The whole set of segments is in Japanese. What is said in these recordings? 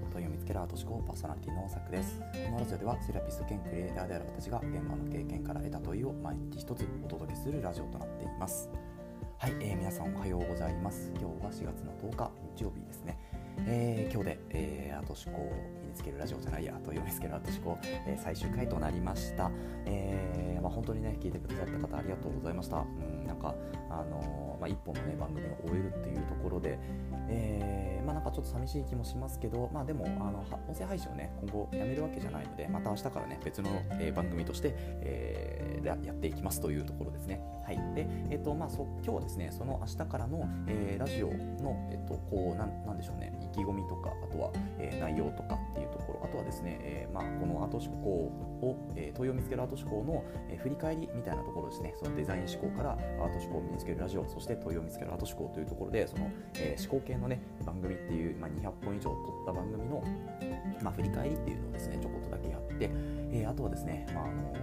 は問いを見つけるアート思考パーソナリティの作です。このラジオではセラピスト兼クリエイターである私が現場の経験から得た問いを毎日一つお届けするラジオとなっています。はい、えー、皆さんおはようございます。今日は4月の10日日曜日ですね。えー、今日で、えー、アート思考を身につけるラジオじゃないや、問いを見つけるアート思考、えー、最終回となりました。えーまあ、本当にね、聞いてくださった方ありがとうございました。うん、なんか、あのー、まあ、一本のね、番組を終えるっていうところで、えー、まあ、なんかちょっと寂しい気もしますけど、まあ、でも、あの音声配信をね、今後やめるわけじゃないので、また明日からね、別の、えー、番組として、えー、やっていきますというところですね。はい。で、えっ、と、まあ、そ今日はですね、その明日からの、えー、ラジオの、えっ、と、こう、なん、なんでしょうね、意気込みとか、あとは、えー、内容とかっていうところ、あとはですね、えー、まあ、このアート思考を、えー、問いを見つけるアート思考の、えー、振り返りみたいなところですね、そのデザイン思考からアート思考を身につけるラジオ、そして問いを見つけるアート思考というところで、その、え、思考系のね、番組っていう、まあ、200本以上撮った番組の、まあ、振り返りっていうのをですね、ちょこっとだけやって、え、あとはですね、まあ、あの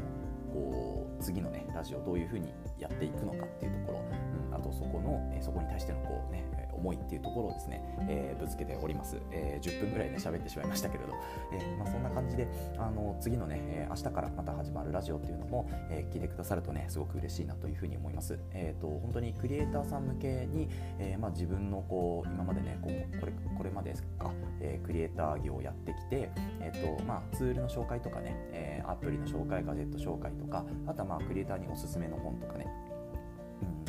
こう次のねラジオどういうふうにやっていくのかっていうところ、うん、あとそこの、え、そこに対してのこうね思いっていうところをですね、え、ぶつけております、えー、10分ぐらいね喋ってしまいましたけれど、え、まあ、そんな感じであの次のね、え明日からまた始まるラジオっていうのも、え聞いてくださるとねすごく嬉しいなというふうに思います、えーと、本当にクリエイターさん向けに、えまあ、自分のこう今までねこうこれこれまでですか、えクリエイター業をやってきて、えーとまあ、ツールの紹介とかね、えアプリの紹介ガジェット紹介とかあとはまあクリエイターにおすすめの本とかね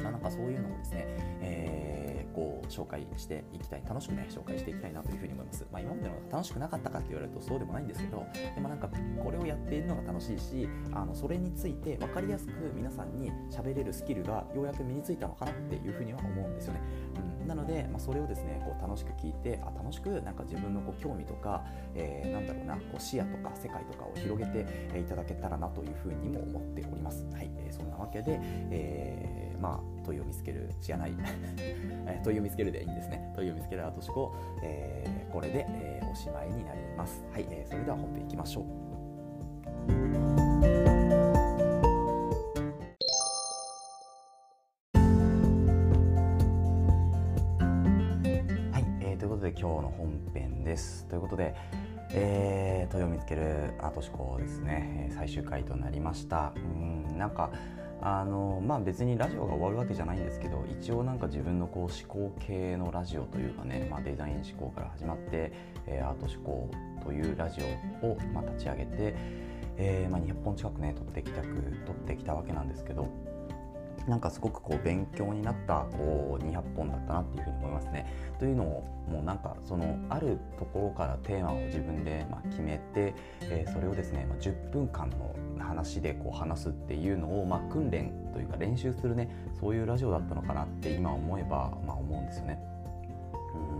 まあ、なかそういうのをですね、えー、こう紹介していきたい楽しくね紹介していきたいなというふうに思います、まあ、今までのが楽しくなかったかって言われるとそうでもないんですけどでもなんかこれをやっているのが楽しいしあのそれについて分かりやすく皆さんに喋れるスキルがようやく身についたのかなっていうふうには思うんですよね、うん、なので、まあ、それをですねこう楽しく聞いてあ楽しくなんか自分のこう興味とか、えー、なんだろうなこう視野とか世界とかを広げていただけたらなというふうにも思っております、はいえー、そんなわけで、えーまあ、問いを見つけるじゃない 問いを見つけるでいいんですね。問いを見つけるアート思考、えー、これで、えー、おしまいになります。はい、えー、それでは本編いきましょう。編です。ということでえー、問いを見つけるアート思考ですね最終回となりました。うんなんかあのまあ別にラジオが終わるわけじゃないんですけど一応なんか自分のこう思考系のラジオというかね、まあ、デザイン思考から始まって、えー、アート思考というラジオを、まあ、立ち上げて、えーまあ、200本近くね撮ってきたく撮ってきたわけなんですけどなんかすごくこう勉強になったこう200本だったなっていうふうに思いますね。というのをもうなんかそのあるところからテーマを自分でま決めて、えー、それをですね、ま、10分間の話でこう話すっていうのを、ま、訓練というか練習するねそういうラジオだったのかなって今思えば、ま、思うんですよね。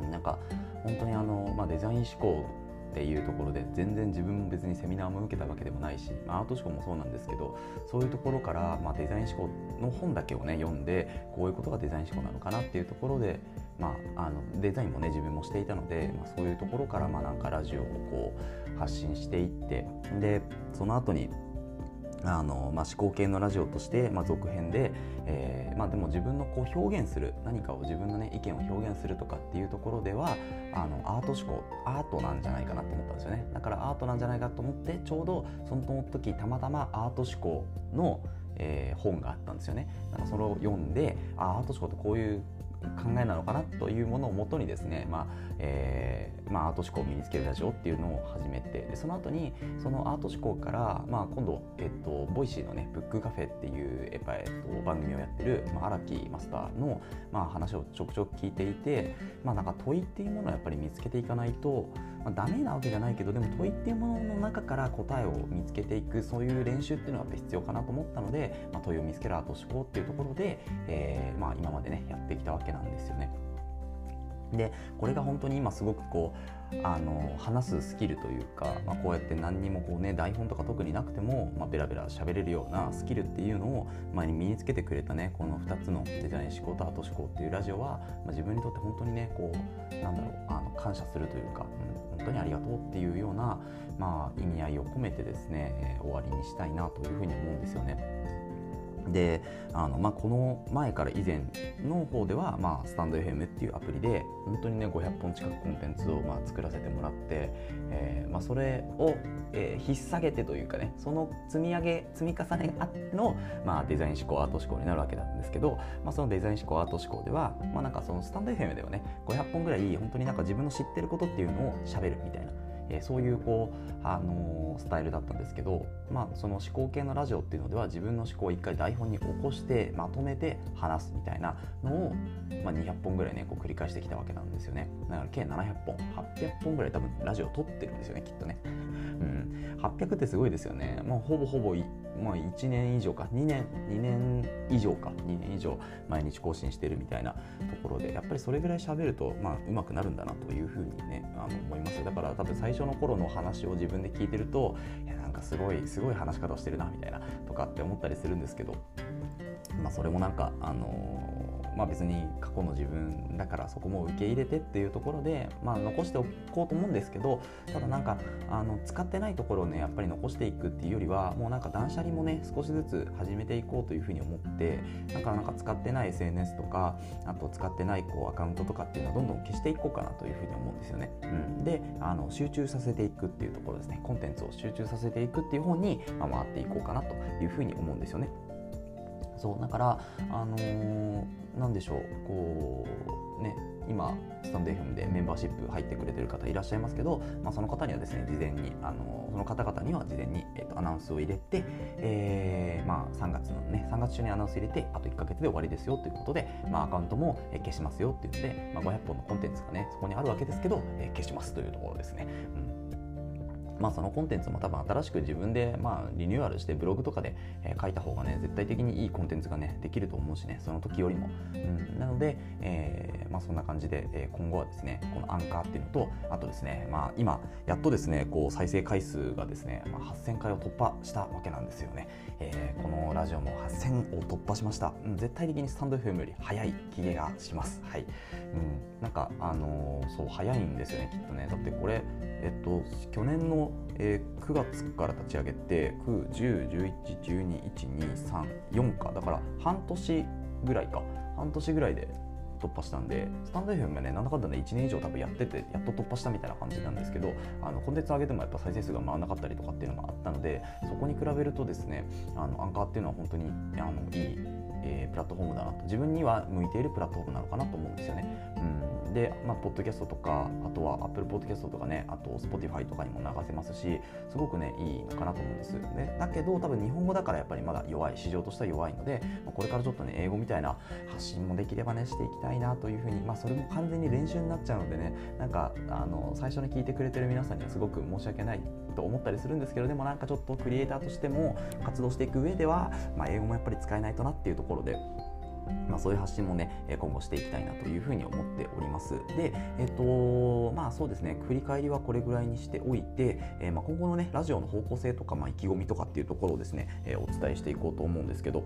うんなんか本当にあの、まあ、デザイン思考っていうところで全然自分も別にセミナーも受けたわけでもないし、まあ、アート思考もそうなんですけどそういうところから、まあ、デザイン思考の本だけをね読んでこういうことがデザイン思考なのかなっていうところで、まあ、あのデザインもね自分もしていたので、まあ、そういうところからまあなんかラジオをこう発信していってでその後にあのまあ、思考系のラジオとして、まあ、続編で、えーまあ、でも自分のこう表現する何かを自分の、ね、意見を表現するとかっていうところではあのアート思考アートなんじゃないかなと思ったんですよね。だからアートなんじゃないかと思ってちょうどその時たまたまアート思考の、えー、本があったんですよね。だかそれを読んであアート思考ってこういう考えなのかなというものをもとにですね、まあえーまあ、アート思考を身につけるラジオっていうのを始めてでその後にそのアート思考から、まあ、今度、えっと、 Voicy のねブックカフェっていう、えっと、番組をやってる荒、まあ、木マスターの、まあ、話をちょくちょく聞いていて、まあ、なんか問いっていうものをやっぱり見つけていかないと、まあ、ダメなわけじゃないけどでも問いっていうものの中から答えを見つけていくそういう練習っていうのはやっぱ必要かなと思ったので、まあ、問いを見つけるアート思考っていうところで、えーまあ、今までねやってきたわけなんですよね。でこれが本当に今すごくこうあの話すスキルというか、まあ、こうやって何にもこう、ね、台本とか特になくても、まあ、ベラベラ喋れるようなスキルっていうのを前に身につけてくれたねこの2つのデザイン思考とアート思考っていうラジオは、まあ、自分にとって本当にねこうなんだろうあの感謝するというか、うん、本当にありがとうっていうような、まあ、意味合いを込めてですね、えー、終わりにしたいなというふうに思うんですよね。であの、まあ、この前から以前の方では、まあ、スタンド FM っていうアプリで本当にね500本近くコンテンツをまあ作らせてもらって、えーまあ、それを、えー、引っ提げてというかねその積み上げ積み重ねの、まあ、デザイン思考アート思考になるわけなんですけど、まあ、そのデザイン思考アート思考では、まあ、なんかそのスタンド FM ではね500本ぐらい本当になんか自分の知ってることっていうのをしゃべるみたいなえー、そういうこう、あのー、スタイルだったんですけど、まあ、その思考系のラジオっていうのでは自分の思考を一回台本に起こしてまとめて話すみたいなのを、まあ、200本ぐらいねこう繰り返してきたわけなんですよね。だから計700本800本ぐらい多分ラジオ撮ってるんですよねきっとね、うん、800ってすごいですよね、まあ、ほぼほぼまあ、1年以上か。2年2年以上か。2年以上毎日更新してるみたいなところでやっぱりそれぐらい喋ると、まあ、うまくなるんだなというふうにねあの思います。だから多分最初の頃の話を自分で聞いてるといやなんかすごいすごい話し方をしてるなみたいなとかって思ったりするんですけど、まあ、それもなんかあのまあ、別に過去の自分だからそこも受け入れてっていうところで、まあ、残しておこうと思うんですけどただなんかあの使ってないところをねやっぱり残していくっていうよりはもうなんか断捨離もね少しずつ始めていこうというふうに思ってだかなんか使ってない SNS とかあと使ってないこうアカウントとかっていうのはどんどん消していこうかなというふうに思うんですよね。うん、であの集中させていくっていうところですねコンテンツを集中させていくっていう方に、まあ、回っていこうかなというふうに思うんですよね。そうだからあのー、なんでしょうこうね今スタンド FM でメンバーシップ入ってくれてる方いらっしゃいますけど、まあ、その方にはですね事前にあのその方々には事前に、えーと、アナウンスを入れて、えーまあ、3月のね3月中にアナウンス入れてあと1か月で終わりですよということで、まあ、アカウントも消しますよっていうので、まあ、500本のコンテンツがねそこにあるわけですけど、えー、消しますというところですね。うんまあ、そのコンテンツも多分新しく自分でまあリニューアルしてブログとかで、え書いた方がね絶対的にいいコンテンツがねできると思うしねその時よりも、うん、なので、えー、まあ、そんな感じで、え今後はですねこのアンカーっていうのとあとですね、まあ、今やっとですねこう再生回数がですね、まあ、8000回を突破したわけなんですよね、えー、このラジオも8000を突破しました、うん、絶対的にスタンド FM より早い気がします。はい、うん、なんかあのー、そう早いんですよねきっとね。だってこれえっと去年のえー、9月から立ち上げて9、10、11、12、1、2、3、4か。だから半年ぐらいか。半年ぐらいで突破したんでスタンド FM がねなんだかんだね1年以上多分やっててやっと突破したみたいな感じなんですけどあのコンテンツ上げてもやっぱ再生数が回らなかったりとかっていうのもあったのでそこに比べるとですねあのアンカーっていうのは本当にあのいい、えー、プラットフォームだなと。自分には向いているプラットフォームなのかなと思うんですよね。うん。で、まあ、ポッドキャストとかあとは Apple Podcast とかねあと Spotify とかにも流せますしすごくねいいのかなと思うんですね。だけど多分日本語だからやっぱりまだ弱い市場としては弱いので、まあ、これからちょっとね英語みたいな発信もできればねしていきたいなというふうにまあそれも完全に練習になっちゃうのでねなんかあの最初に聞いてくれてる皆さんにはすごく申し訳ないと思ったりするんですけどでもなんかちょっとクリエイターとしても活動していく上では、まあ、英語もやっぱり使えないとなっていうところでまあ、そういう発信もね今後していきたいなというふうに思っております。で、えっとまあそうですね振り返りはこれぐらいにしておいて、えー、まあ今後のねラジオの方向性とか、まあ、意気込みとかっていうところをですね、えー、お伝えしていこうと思うんですけど。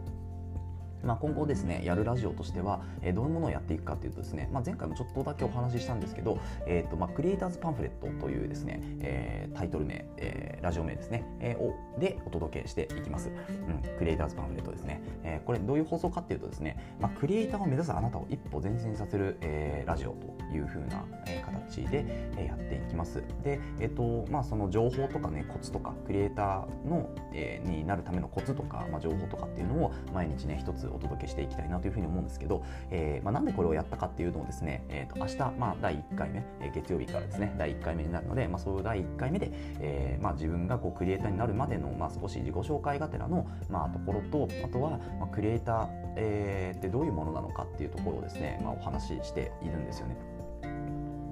まあ、今後ですねやるラジオとしては、えー、どういうものをやっていくかというとですね、まあ、前回もちょっとだけお話ししたんですけど、えーとまあ、クリエイターズパンフレットというですね、えー、タイトル名、えー、ラジオ名ですね、えー、をでお届けしていきます、うん、クリエイターズパンフレットですね、えー、これどういう放送かっていうとですね、まあ、クリエイターを目指すあなたを一歩前進させる、えー、ラジオというふうな、えー、形で、え、やっていきます。で、えーとまあ、その情報とかねコツとかクリエイターの、え、になるためのコツとか、まあ、情報とかっていうのを毎日ね一つお届けしていきたいなというふうに思うんですけど、えまあ、なんでこれをやったかっていうのをですね、えー、と明日、まあ、第1回目、え、月曜日からですね第1回目になるので、まあ、そういう第1回目で、えまあ、自分がこうクリエイターになるまでの、まあ、少し自己紹介がてらの、まあ、ところとあとは、まあ、クリエイター、えー、ってどういうものなのかっていうところをですね、まあ、お話ししているんですよね。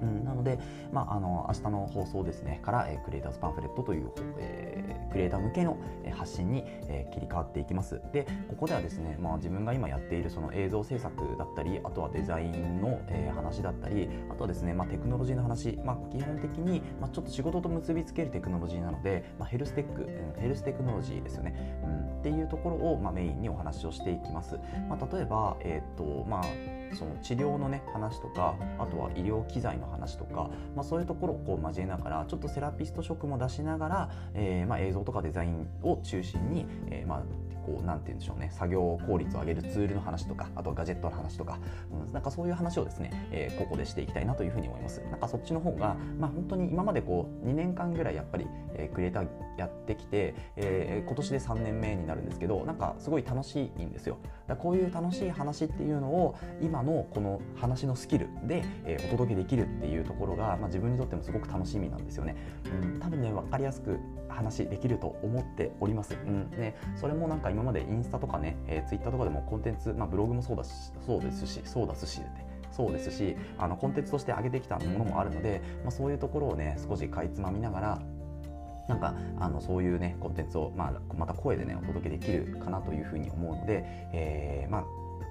うん、なので、まあ、あの明日の放送ですねから、えー、クリエイターズパンフレットという、えー、クリエイター向けの発信に、えー、切り替わっていきます。でここではですね、まあ、自分が今やっているその映像制作だったりあとはデザインの、えー、話だったりあとはですね、まあ、テクノロジーの話、まあ、基本的に、まあ、ちょっと仕事と結びつけるテクノロジーなので、まあ、ヘルステック、うん、ヘルステクノロジーですよね、うん、っていうところを、まあ、メインにお話をしていきます、まあ、例えば、えーとまあその治療のね話とかあとは医療機材の話とか、まあ、そういうところをこう交えながらちょっとセラピスト職も出しながら、えーまあ、映像とかデザインを中心に、えーまあ、こうなんて言うんでしょうね作業効率を上げるツールの話とかあとガジェットの話とか、うん、なんかそういう話をですね、えー、ここでしていきたいなというふうに思います。なんかそっちの方が、まあ、本当に今までこう2年間ぐらいやっぱり、えー、クリエイターやってきて、えー、今年で3年目になるんですけどなんかすごい楽しいんですよ。だこういう楽しい話っていうのを今のこの話のスキルで、えー、お届けできるっていうところが、まあ、自分にとってもすごく楽しみなんですよね、うん、多分ね分かりやすく話できると思っております、うんね、それもなんか今までインスタとかね、えー、ツイッターとかでもコンテンツ、まあ、ブログもそうだしそうですしそうだすしそうですしあのコンテンツとして上げてきたものもあるので、まあ、そういうところをね少しかいつまみながらなんかあのそういうねコンテンツを、まあ、また声でねお届けできるかなというふうに思うので、えー、まあ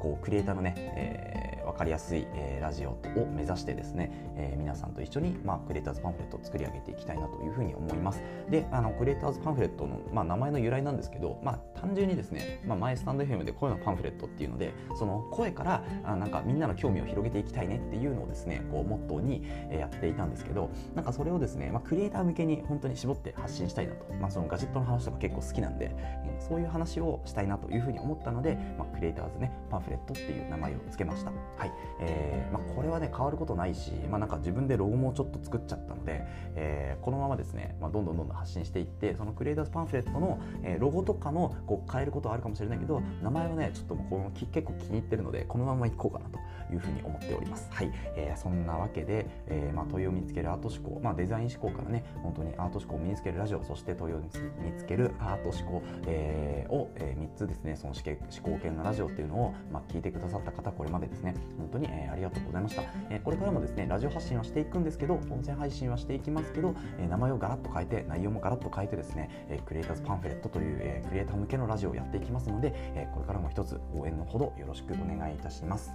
こうクリエイターのね、えー分かりやすい、えー、ラジオを目指してですね、えー、皆さんと一緒に、まあ、クリエイターズパンフレットを作り上げていきたいなというふうに思います。で、あのクリエイターズパンフレットの、まあ、名前の由来なんですけど、まあ、単純にですね、まあ、前スタンド FM で声のパンフレットっていうので、その声からあなんかみんなの興味を広げていきたいねっていうのをですね、こうモットーにやっていたんですけど、なんかそれをですね、まあ、クリエイター向けに本当に絞って発信したいなと、まあ、そのガジェットの話とか結構好きなんで、そういう話をしたいなというふうに思ったので、まあ、クリエイターズね、パンフレットレットっていう名前を付けました。はい。えー、まあ、これはね変わることないし、まあ、なんか自分でロゴもちょっと作っちゃったので、えー、このままですね、まあ、どんどんどんどん発信していってそのクリエイターズパンフレットの、えー、ロゴとかのこう変えることはあるかもしれないけど名前はねちょっともうこの結構気に入ってるのでこのままいこうかなというふうに思っております。はい、えー、そんなわけで、えーまあ、問いを見つけるアート思考、まあ、デザイン思考からね本当にアート思考を身につけるラジオそして問いを見つけるアート思考、えー、を、えー、3つですねその思考系のラジオっていうのを、まあ、聞いてくださった方これまでですね本当に、えー、ありがとうございました。えこれからもですねラジオ発信はしていくんですけど音声配信はしていきますけど、え名前をガラッと変えて内容もガラッと変えてですね、えクリエイターズパンフレットという、えクリエイター向けのラジオをやっていきますので、えこれからも一つ応援のほどよろしくお願いいたします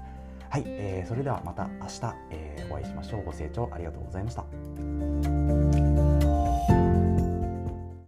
はい、えー、それではまた明日、えー、お会いしましょう。ご清聴ありがとうございました。